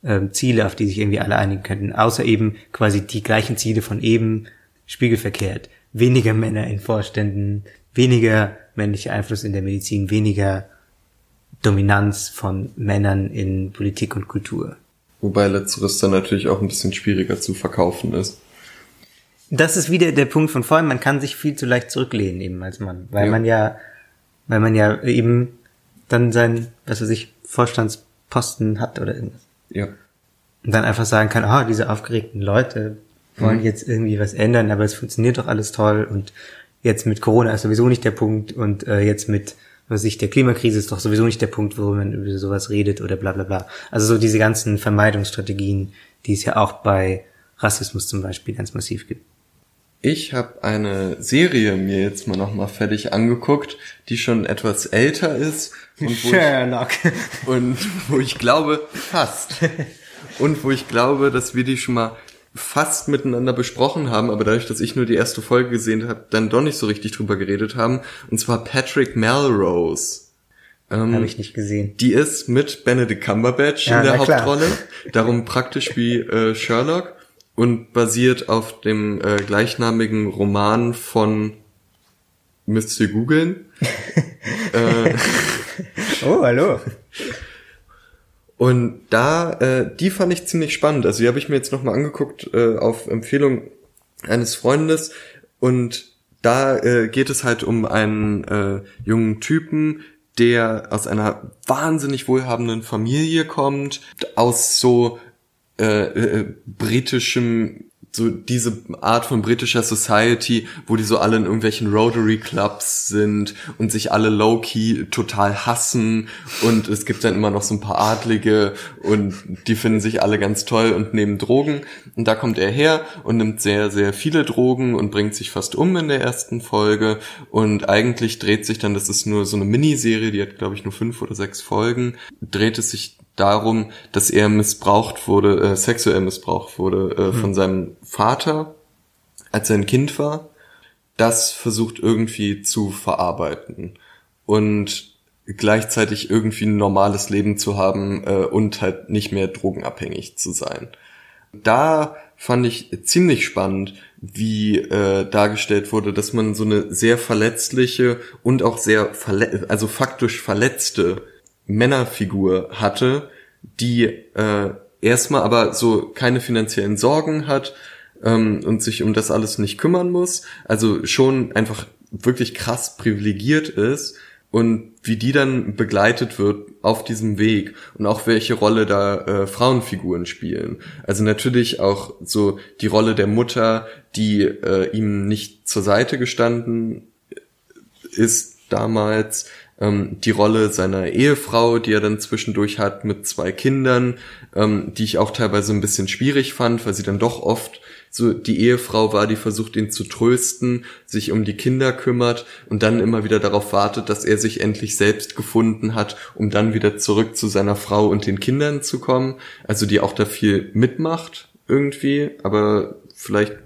ähm, Ziele, auf die sich irgendwie alle einigen könnten, außer eben quasi die gleichen Ziele von eben spiegelverkehrt. Weniger Männer in Vorständen, weniger männlicher Einfluss in der Medizin, weniger Dominanz von Männern in Politik und Kultur. Wobei letzteres dann natürlich auch ein bisschen schwieriger zu verkaufen ist. Das ist wieder der Punkt von vorhin, man kann sich viel zu leicht zurücklehnen eben als Mann, weil ja. man ja, weil man ja eben dann sein, was weiß ich, Vorstandsposten hat oder irgendwas. Ja. Und dann einfach sagen kann, ah, diese aufgeregten Leute wollen mhm. jetzt irgendwie was ändern, aber es funktioniert doch alles toll und jetzt mit Corona ist sowieso nicht der Punkt und äh, jetzt mit was ich, der Klimakrise ist doch sowieso nicht der Punkt, wo man über sowas redet oder bla bla bla. Also so diese ganzen Vermeidungsstrategien, die es ja auch bei Rassismus zum Beispiel ganz massiv gibt. Ich habe eine Serie mir jetzt mal nochmal fertig angeguckt, die schon etwas älter ist. Und wo Sherlock. Ich, und wo ich glaube, fast. *laughs* Und wo ich glaube, dass wir die schon mal fast miteinander besprochen haben, aber dadurch, dass ich nur die erste Folge gesehen habe, dann doch nicht so richtig drüber geredet haben. Und zwar Patrick Melrose. Ähm, habe ich nicht gesehen. Die ist mit Benedict Cumberbatch ja, in der Hauptrolle. Darum praktisch wie äh, Sherlock und basiert auf dem äh, gleichnamigen Roman von müsst ihr googeln. *laughs* äh, oh, hallo. Und da, äh, die fand ich ziemlich spannend. Also die habe ich mir jetzt nochmal angeguckt äh, auf Empfehlung eines Freundes. Und da äh, geht es halt um einen äh, jungen Typen, der aus einer wahnsinnig wohlhabenden Familie kommt, aus so äh, äh, britischem so diese Art von britischer Society, wo die so alle in irgendwelchen Rotary Clubs sind und sich alle low-key total hassen und es gibt dann immer noch so ein paar Adlige und die finden sich alle ganz toll und nehmen Drogen. Und da kommt er her und nimmt sehr, sehr viele Drogen und bringt sich fast um in der ersten Folge. Und eigentlich dreht sich dann, das ist nur so eine Miniserie, die hat glaube ich nur fünf oder sechs Folgen, dreht es sich darum, dass er missbraucht wurde, äh, sexuell missbraucht wurde äh, mhm. von seinem Vater, als er ein Kind war. Das versucht irgendwie zu verarbeiten und gleichzeitig irgendwie ein normales Leben zu haben äh, und halt nicht mehr drogenabhängig zu sein. Da fand ich ziemlich spannend, wie äh, dargestellt wurde, dass man so eine sehr verletzliche und auch sehr verle also faktisch verletzte Männerfigur hatte, die äh, erstmal aber so keine finanziellen Sorgen hat ähm, und sich um das alles nicht kümmern muss, also schon einfach wirklich krass privilegiert ist und wie die dann begleitet wird auf diesem Weg und auch welche Rolle da äh, Frauenfiguren spielen. Also natürlich auch so die Rolle der Mutter, die äh, ihm nicht zur Seite gestanden ist damals, ähm, die Rolle seiner Ehefrau, die er dann zwischendurch hat mit zwei Kindern, ähm, die ich auch teilweise ein bisschen schwierig fand, weil sie dann doch oft so die Ehefrau war, die versucht ihn zu trösten, sich um die Kinder kümmert und dann immer wieder darauf wartet, dass er sich endlich selbst gefunden hat, um dann wieder zurück zu seiner Frau und den Kindern zu kommen. Also die auch da viel mitmacht irgendwie, aber vielleicht,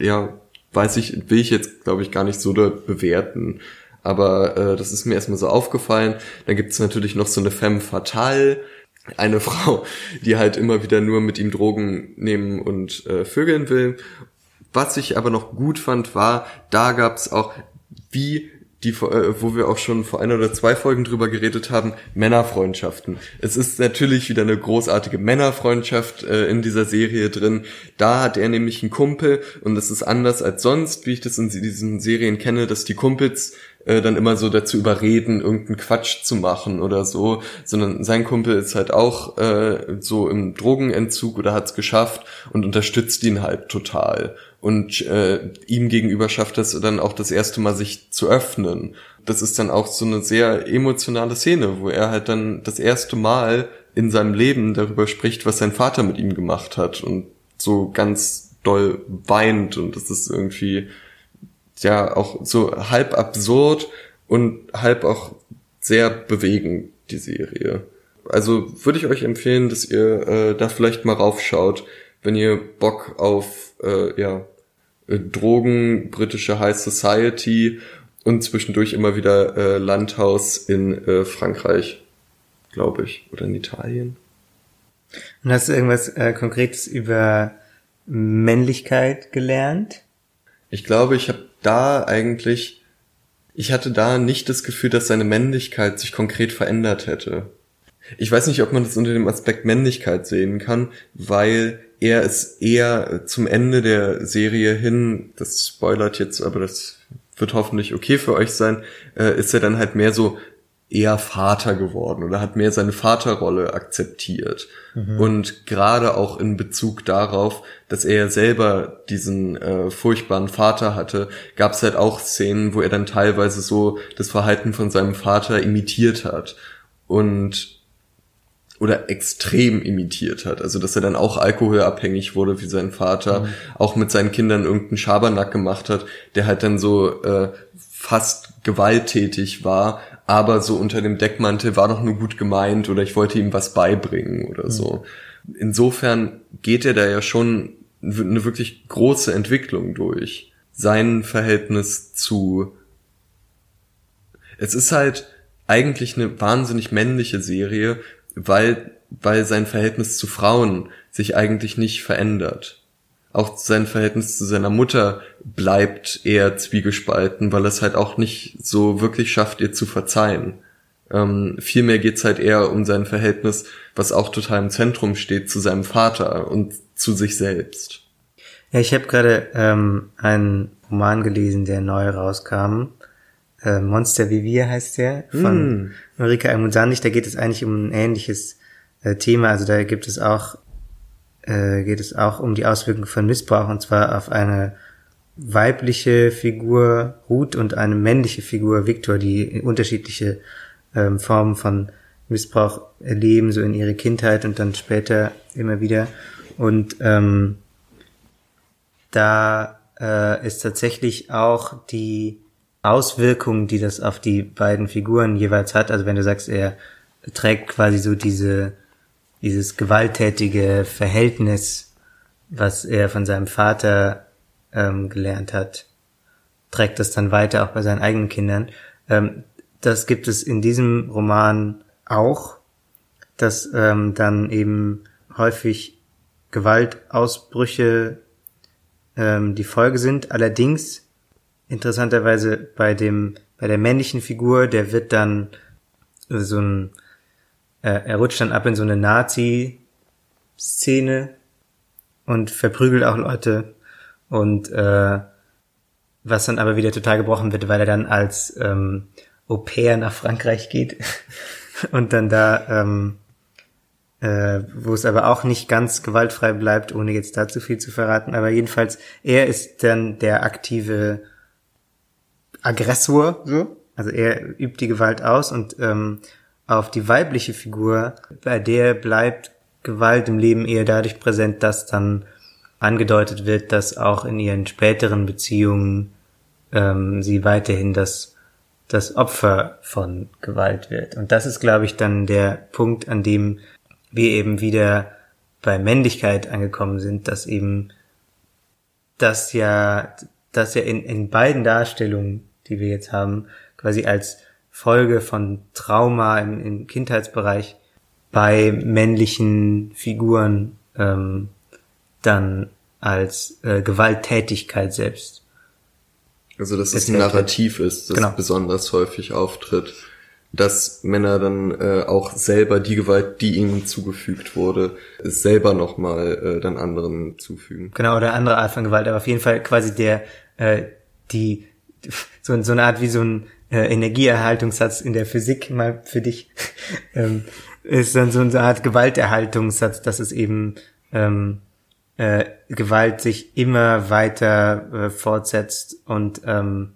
ja, weiß ich, will ich jetzt, glaube ich, gar nicht so da bewerten. Aber äh, das ist mir erstmal so aufgefallen. Dann gibt es natürlich noch so eine femme fatale, eine *laughs* Frau, die halt immer wieder nur mit ihm Drogen nehmen und äh, vögeln will. Was ich aber noch gut fand, war, da gab es auch, wie die, äh, wo wir auch schon vor einer oder zwei Folgen drüber geredet haben, Männerfreundschaften. Es ist natürlich wieder eine großartige Männerfreundschaft äh, in dieser Serie drin. Da hat er nämlich einen Kumpel und es ist anders als sonst, wie ich das in diesen Serien kenne, dass die Kumpels äh, dann immer so dazu überreden, irgendeinen Quatsch zu machen oder so, sondern sein Kumpel ist halt auch äh, so im Drogenentzug oder hat's geschafft und unterstützt ihn halt total und äh, ihm gegenüber schafft es dann auch das erste Mal sich zu öffnen. Das ist dann auch so eine sehr emotionale Szene, wo er halt dann das erste Mal in seinem Leben darüber spricht, was sein Vater mit ihm gemacht hat und so ganz doll weint und das ist irgendwie ja auch so halb absurd und halb auch sehr bewegend, die Serie. Also würde ich euch empfehlen, dass ihr äh, da vielleicht mal raufschaut, wenn ihr Bock auf äh, ja äh, Drogen, britische High Society und zwischendurch immer wieder äh, Landhaus in äh, Frankreich, glaube ich, oder in Italien. Und hast du irgendwas äh, Konkretes über Männlichkeit gelernt? Ich glaube, ich habe da eigentlich, ich hatte da nicht das Gefühl, dass seine Männlichkeit sich konkret verändert hätte. Ich weiß nicht, ob man das unter dem Aspekt Männlichkeit sehen kann, weil er ist eher zum Ende der Serie hin, das spoilert jetzt, aber das wird hoffentlich okay für euch sein, äh, ist er dann halt mehr so eher Vater geworden oder hat mehr seine Vaterrolle akzeptiert. Mhm. Und gerade auch in Bezug darauf, dass er selber diesen äh, furchtbaren Vater hatte, gab es halt auch Szenen, wo er dann teilweise so das Verhalten von seinem Vater imitiert hat. Und oder extrem imitiert hat. Also dass er dann auch alkoholabhängig wurde wie sein Vater, mhm. auch mit seinen Kindern irgendeinen Schabernack gemacht hat, der halt dann so äh, fast gewalttätig war, aber so unter dem Deckmantel war doch nur gut gemeint oder ich wollte ihm was beibringen oder mhm. so. Insofern geht er da ja schon eine wirklich große Entwicklung durch. Sein Verhältnis zu es ist halt eigentlich eine wahnsinnig männliche Serie, weil, weil sein Verhältnis zu Frauen sich eigentlich nicht verändert. Auch sein Verhältnis zu seiner Mutter bleibt eher zwiegespalten, weil es halt auch nicht so wirklich schafft, ihr zu verzeihen. Ähm, vielmehr geht's halt eher um sein Verhältnis, was auch total im Zentrum steht, zu seinem Vater und zu sich selbst. Ja, ich habe gerade ähm, einen Roman gelesen, der neu rauskam. Äh, Monster wie wir heißt der, von mm. Marika Almusanich. Da geht es eigentlich um ein ähnliches äh, Thema. Also da gibt es auch, äh, geht es auch um die Auswirkungen von Missbrauch und zwar auf eine weibliche Figur Ruth und eine männliche Figur Victor, die unterschiedliche ähm, Formen von Missbrauch erleben, so in ihre Kindheit und dann später immer wieder. Und ähm, da äh, ist tatsächlich auch die Auswirkungen, die das auf die beiden Figuren jeweils hat. Also wenn du sagst, er trägt quasi so diese, dieses gewalttätige Verhältnis, was er von seinem Vater ähm, gelernt hat, trägt das dann weiter auch bei seinen eigenen Kindern. Ähm, das gibt es in diesem Roman auch, dass ähm, dann eben häufig Gewaltausbrüche ähm, die Folge sind. Allerdings interessanterweise bei dem, bei der männlichen Figur, der wird dann so ein, äh, er rutscht dann ab in so eine Nazi-Szene und verprügelt auch Leute. Und äh, was dann aber wieder total gebrochen wird, weil er dann als ähm, Au pair nach Frankreich geht. *laughs* Und dann da, ähm, äh, wo es aber auch nicht ganz gewaltfrei bleibt, ohne jetzt da zu viel zu verraten, aber jedenfalls, er ist dann der aktive Aggressor, so. Also er übt die Gewalt aus und ähm, auf die weibliche Figur, bei der bleibt Gewalt im Leben eher dadurch präsent, dass dann angedeutet wird, dass auch in ihren späteren Beziehungen ähm, sie weiterhin das, das Opfer von Gewalt wird. Und das ist, glaube ich, dann der Punkt, an dem wir eben wieder bei Männlichkeit angekommen sind, dass eben das ja, dass ja in, in beiden Darstellungen die wir jetzt haben, quasi als Folge von Trauma im, im Kindheitsbereich bei männlichen Figuren ähm, dann als äh, Gewalttätigkeit selbst Also dass es ein Narrativ ist, das Genau. besonders häufig auftritt. Dass Männer dann äh, auch selber die Gewalt, die ihnen zugefügt wurde, selber nochmal äh, dann anderen zufügen. Genau, oder andere Art von Gewalt, aber auf jeden Fall quasi der, äh, die, so, so eine Art wie so ein äh, Energieerhaltungssatz in der Physik mal für dich, *laughs* ähm, ist dann so eine Art Gewalterhaltungssatz, dass es eben ähm, äh, Gewalt sich immer weiter äh, fortsetzt und ähm,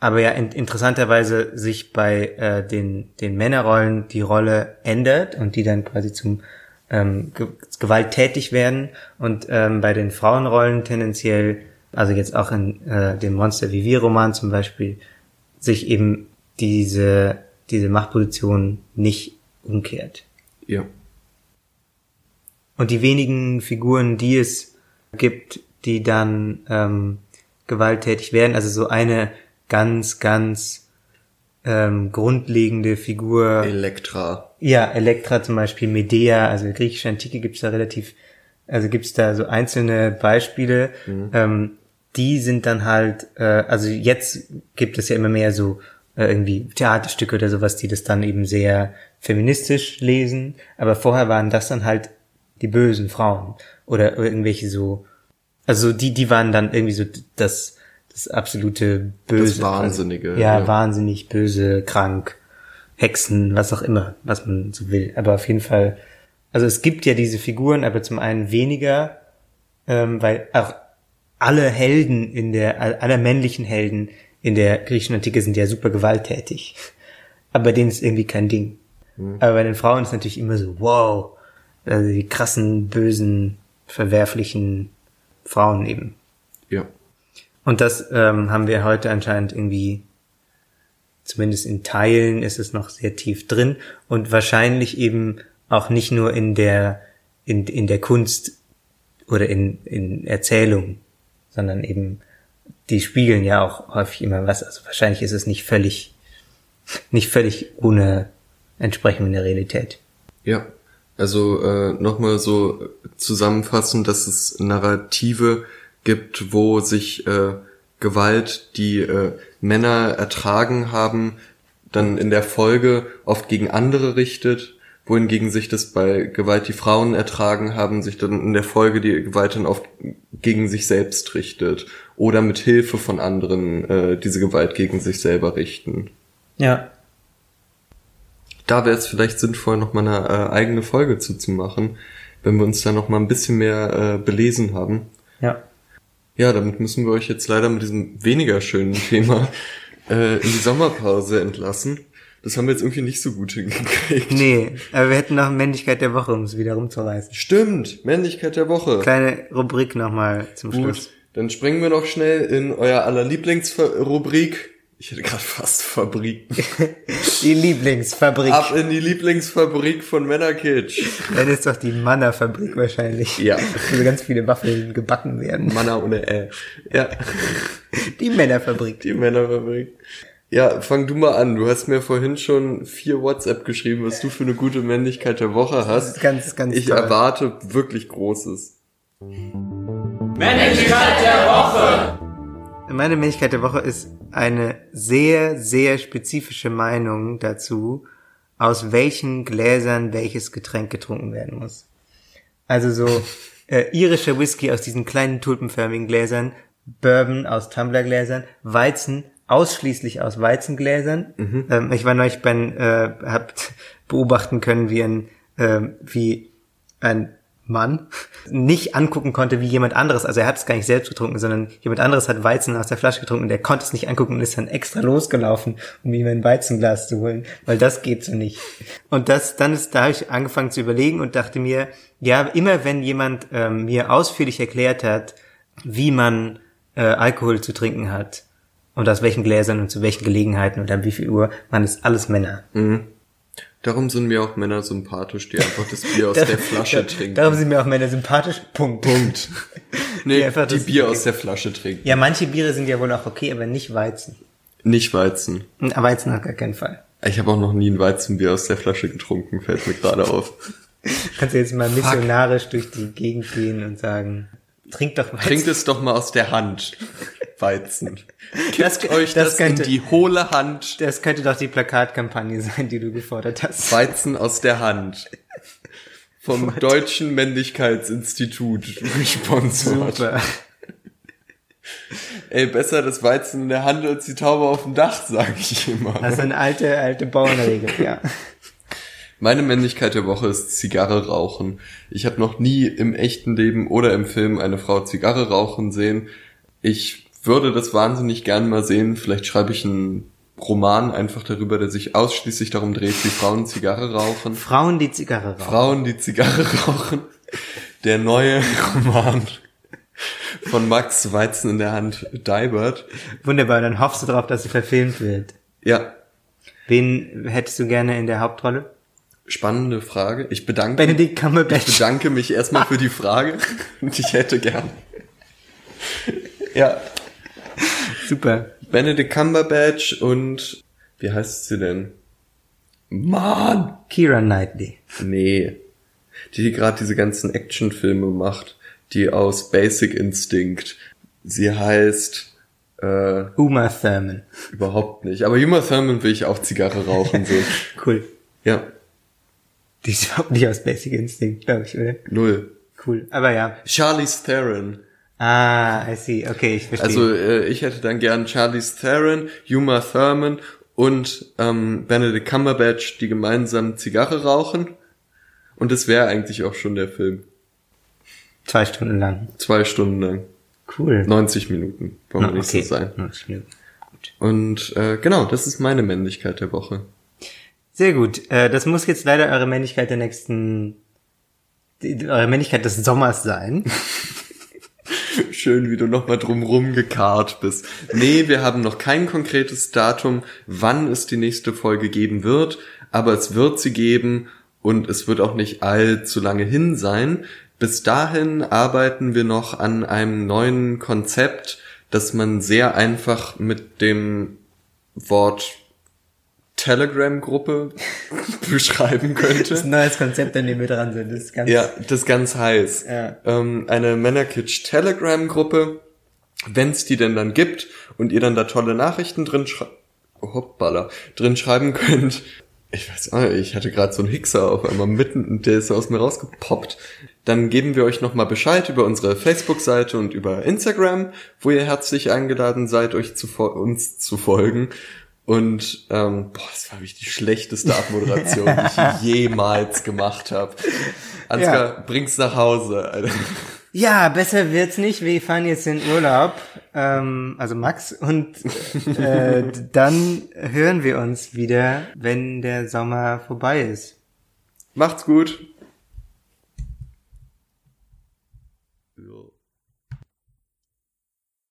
aber ja in, interessanterweise sich bei äh, den, den Männerrollen die Rolle ändert und die dann quasi zum ähm, ge gewalttätig werden und ähm, bei den Frauenrollen tendenziell, also jetzt auch in äh, dem Monster wir Roman zum Beispiel, sich eben diese, diese Machtposition nicht umkehrt. Ja. Und die wenigen Figuren, die es gibt, die dann ähm, gewalttätig werden, also so eine ganz, ganz ähm, grundlegende Figur. Elektra. Ja, Elektra zum Beispiel, Medea, also griechischen Antike gibt's da relativ, also gibt's da so einzelne Beispiele, ähm, die sind dann halt, äh, also jetzt gibt es ja immer mehr so äh, irgendwie Theaterstücke oder sowas, die das dann eben sehr feministisch lesen, aber vorher waren das dann halt die bösen Frauen oder irgendwelche so, also die, die waren dann irgendwie so das, das absolute Böse. Das Wahnsinnige, Ja, ja. wahnsinnig, böse, krank, Hexen, was auch immer, was man so will. Aber auf jeden Fall, also es gibt ja diese Figuren, aber zum einen weniger, ähm, weil auch alle Helden in der, alle männlichen Helden in der griechischen Antike sind ja super gewalttätig. Aber bei denen ist irgendwie kein Ding. Aber bei den Frauen ist natürlich immer so, wow, also die krassen, bösen, verwerflichen Frauen eben. Ja. Und das ähm, haben wir heute anscheinend irgendwie, zumindest in Teilen ist es noch sehr tief drin und wahrscheinlich eben auch nicht nur in der, in, in der Kunst oder in, in Erzählung, sondern eben, die spiegeln ja auch häufig immer was. Also wahrscheinlich ist es nicht völlig, nicht völlig ohne der Realität. Ja, also äh, nochmal so zusammenfassen, dass es Narrative gibt, wo sich äh, Gewalt, die äh, Männer ertragen haben, dann in der Folge oft gegen andere richtet, wohingegen sich das bei Gewalt, die Frauen ertragen haben, sich dann in der Folge die Gewalt dann oft gegen sich selbst richtet oder mit Hilfe von anderen äh, diese Gewalt gegen sich selber richten. Ja. da wäre es vielleicht sinnvoll, noch mal eine äh, eigene Folge zuzumachen, wenn wir uns da noch mal ein bisschen mehr äh, belesen haben. Ja. Ja, damit müssen wir euch jetzt leider mit diesem weniger schönen *laughs* Thema äh, in die Sommerpause entlassen. Das haben wir jetzt irgendwie nicht so gut hingekriegt. Nee, aber wir hätten noch Männlichkeit der Woche, um es wieder rumzureißen. Stimmt, Männlichkeit der Woche. Kleine Rubrik nochmal zum Schluss. Gut, dann springen wir noch schnell in euer aller Lieblingsrubrik. Ich hätte gerade *laughs* fast Fabrik. Die Lieblingsfabrik. Ab in die Lieblingsfabrik von Männerkitsch. Dann ist doch die Manna-Fabrik wahrscheinlich. Ja. Wo ganz viele Waffeln gebacken werden. Manna ohne Ä. Ja. Die Männerfabrik. Die Männerfabrik. Ja, fang du mal an. Du hast mir vorhin schon vier WhatsApp geschrieben, was du für eine gute Männlichkeit der Woche hast. Ganz, ganz Ich toll. erwarte wirklich Großes. Meine Männlichkeit der Woche ist eine sehr, sehr spezifische Meinung dazu, aus welchen Gläsern welches Getränk getrunken werden muss. Also so äh, irischer Whisky aus diesen kleinen tulpenförmigen Gläsern, Bourbon aus Tumblergläsern, Weizen ausschließlich aus Weizengläsern. Ähm, ich war neulich beim, äh, habt *laughs* beobachten können, wie ein, ähm, wie ein Mann *laughs* nicht angucken konnte wie jemand anderes. Also er hat es gar nicht selbst getrunken, sondern jemand anderes hat Weizen aus der Flasche getrunken und er konnte es nicht angucken und ist dann extra losgelaufen, um ihm ein Weizenglas zu holen, weil das geht so nicht. Und das, dann ist, da habe ich angefangen zu überlegen und dachte mir, ja, immer wenn jemand ähm, mir ausführlich erklärt hat, wie man äh, Alkohol zu trinken hat und aus welchen Gläsern und zu welchen Gelegenheiten und an wie viel Uhr, man ist alles Männer. Darum sind mir auch Männer sympathisch, die einfach das Bier aus *laughs* der Flasche trinken. Darum sind mir auch Männer sympathisch. Punkt. Punkt. *laughs* Nee, Die einfach die das- Bier aus der Flasche trinken. Ja, manche Biere sind ja wohl auch okay, aber nicht Weizen. Nicht Weizen. Aber Weizen auf gar keinen Fall. Ich habe auch noch nie ein Weizenbier aus der Flasche getrunken, fällt mir gerade auf. *laughs* Kannst du jetzt mal missionarisch durch die Gegend gehen und sagen, trink doch Weizen. Trinkt es doch mal aus der Hand. Weizen. Das- Kippt euch das das, könnte- in die hohle Hand. Das könnte doch die Plakatkampagne sein, die du gefordert hast. Weizen aus der Hand. Vom Deutschen Männlichkeitsinstitut gesponsert. Super. Ey, besser das Weizen in der Hand als die Taube auf dem Dach, sag ich immer. Das ist eine alte, alte Bauernregel, ja. Meine Männlichkeit der Woche ist Zigarre rauchen. Ich habe noch nie im echten Leben oder im Film eine Frau Zigarre rauchen sehen. Ich würde das wahnsinnig gern mal sehen. Vielleicht schreibe ich einen Roman einfach darüber, der sich ausschließlich darum dreht, wie Frauen Zigarre rauchen. Frauen, die Zigarre rauchen. Frauen, die Zigarre *laughs* rauchen. Der neue Roman von Max Weizen in der Hand, Dybert. Wunderbar, dann hoffst du darauf, dass sie verfilmt wird. Ja, Wen hättest du gerne in der Hauptrolle? Spannende Frage. Ich bedanke Benedict Ich Cumberbatch. bedanke mich erstmal für die Frage und *laughs* ich hätte gern. Ja, Super. Benedict Cumberbatch und wie heißt sie denn? Mann! Kira Knightley. Nee. Die, die gerade diese ganzen Actionfilme macht, die aus Basic Instinct. Sie heißt äh, Uma Thurman. überhaupt nicht. Aber Uma Thurman will ich auch Zigarre rauchen sehen. *laughs* Cool. Ja, Die ist *laughs* überhaupt nicht aus Basic Instinct, glaube ich, oder? null. Cool. Aber ja. Charlize Theron. Ah, I see. Okay, ich verstehe. Also äh, ich hätte dann gern Charlize Theron, Uma Thurman und ähm, Benedict Cumberbatch, die gemeinsam Zigarre rauchen. Und das wäre eigentlich auch schon der Film. Zwei Stunden lang. Zwei Stunden lang. Cool. 90 Minuten. Wollen wir nicht so sein. 90 Minuten. Und äh, genau, das ist meine Männlichkeit der Woche. Sehr gut. Äh, das muss jetzt leider eure Männlichkeit der nächsten, eure Männlichkeit des Sommers sein. *laughs* Schön, wie du nochmal drumrum gekarrt bist. Nee, wir haben noch kein konkretes Datum, wann es die nächste Folge geben wird, aber es wird sie geben und es wird auch nicht allzu lange hin sein. Bis dahin arbeiten wir noch an einem neuen Konzept, das man sehr einfach mit dem Wort Telegram-Gruppe *laughs* beschreiben könnte. Das ist ein neues Konzept, an dem wir dran sind. Das ist ganz, Ja, das ist ganz heiß. Ja. Ähm, eine Männerkitsch Telegram-Gruppe, wenn es die denn dann gibt und ihr dann da tolle Nachrichten drin schreibt, hoppala, drin schreiben könnt. Ich weiß auch nicht, ich hatte gerade so einen Hickser auf einmal mitten, der ist aus mir rausgepoppt. Dann geben wir euch nochmal Bescheid über unsere Facebook-Seite und über Instagram, wo ihr herzlich eingeladen seid, euch zu uns zu folgen. Und ähm, boah, das war wirklich die schlechteste Abmoderation, die ich *laughs* jemals gemacht habe. Ansgar, Ja. bring's nach Hause. Alter. Ja, besser wird's nicht. Wir fahren jetzt in Urlaub, ähm, also Max, und äh, *laughs* dann hören wir uns wieder, wenn der Sommer vorbei ist. Macht's gut.